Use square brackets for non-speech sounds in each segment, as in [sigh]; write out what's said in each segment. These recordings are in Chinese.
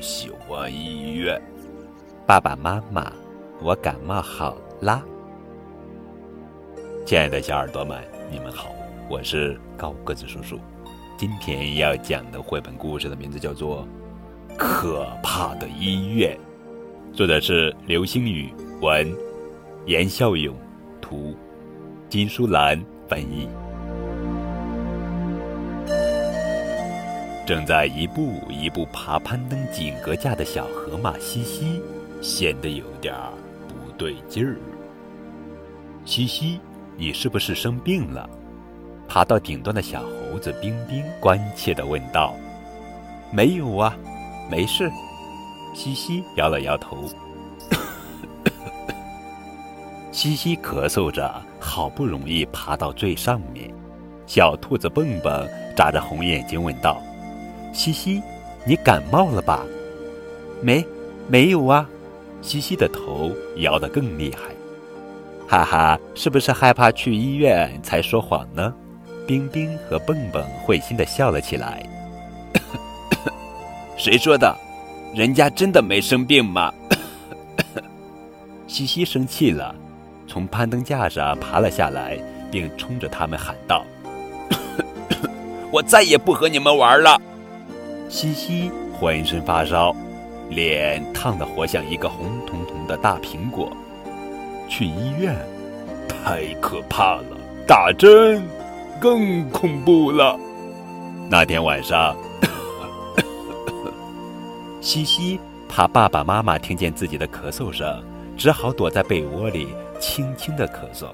喜欢医院。爸爸妈妈，我感冒好啦。亲爱的小耳朵们，你们好，我是高个子叔叔。今天要讲的绘本故事的名字叫做《可怕的医院》，作者是刘星宇，文，严笑勇，图，金淑兰翻译。正在一步一步爬攀登井格架的小河马西西，显得有点不对劲儿。西西，你是不是生病了？爬到顶端的小猴子冰冰关切地问道。“没有啊，没事。”西西摇了摇头。[coughs] 西西咳嗽着，好不容易爬到最上面。小兔子蹦蹦眨着红眼睛问道。西西，你感冒了吧？没，没有啊。西西的头摇得更厉害。哈哈，是不是害怕去医院才说谎呢？冰冰和蹦蹦会心的笑了起来。[coughs] 谁说的？人家真的没生病吗？[coughs] 西西生气了，从攀登架上爬了下来，并冲着他们喊道：“ [coughs] 我再也不和你们玩了。”西西浑身发烧，脸烫得活像一个红彤彤的大苹果。去医院，太可怕了！打针，更恐怖了。那天晚上，西西怕爸爸妈妈听见自己的咳嗽声，只好躲在被窝里轻轻的咳嗽。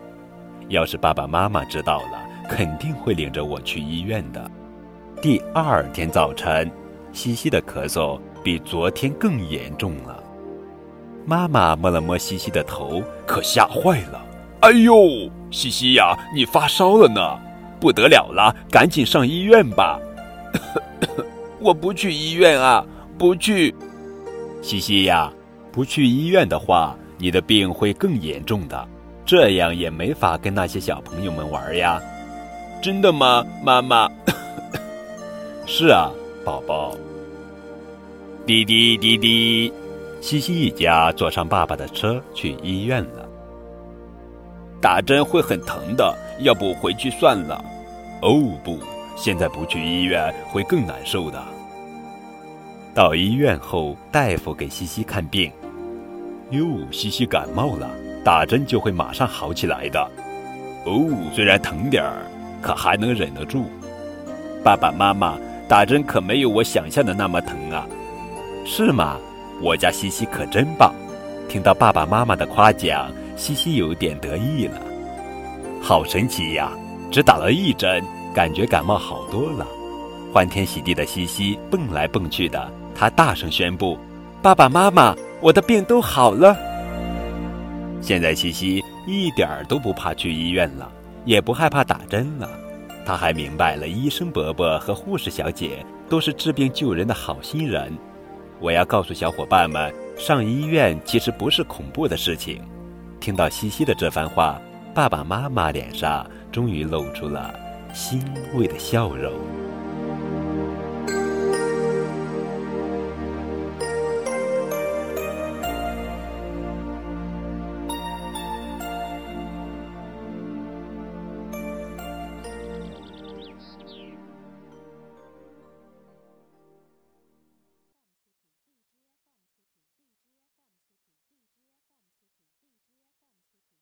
要是爸爸妈妈知道了，肯定会领着我去医院的。第二天早晨。西西的咳嗽比昨天更严重了，妈妈摸了摸西西的头，可吓坏了。哎呦，西西呀，你发烧了呢，不得了了，赶紧上医院吧！[coughs] 我不去医院啊，不去。西西呀，不去医院的话，你的病会更严重的，这样也没法跟那些小朋友们玩呀。真的吗，妈妈？[coughs] 是啊。宝宝，滴滴滴滴，西西一家坐上爸爸的车去医院了。打针会很疼的，要不回去算了。哦不，现在不去医院会更难受的。到医院后，大夫给西西看病。哟，西西感冒了，打针就会马上好起来的。哦，虽然疼点儿，可还能忍得住。爸爸妈妈。打针可没有我想象的那么疼啊，是吗？我家西西可真棒！听到爸爸妈妈的夸奖，西西有点得意了。好神奇呀！只打了一针，感觉感冒好多了。欢天喜地的西西蹦来蹦去的，他大声宣布：“爸爸妈妈，我的病都好了！”现在西西一点儿都不怕去医院了，也不害怕打针了。他还明白了，医生伯伯和护士小姐都是治病救人的好心人。我要告诉小伙伴们，上医院其实不是恐怖的事情。听到西西的这番话，爸爸妈妈脸上终于露出了欣慰的笑容。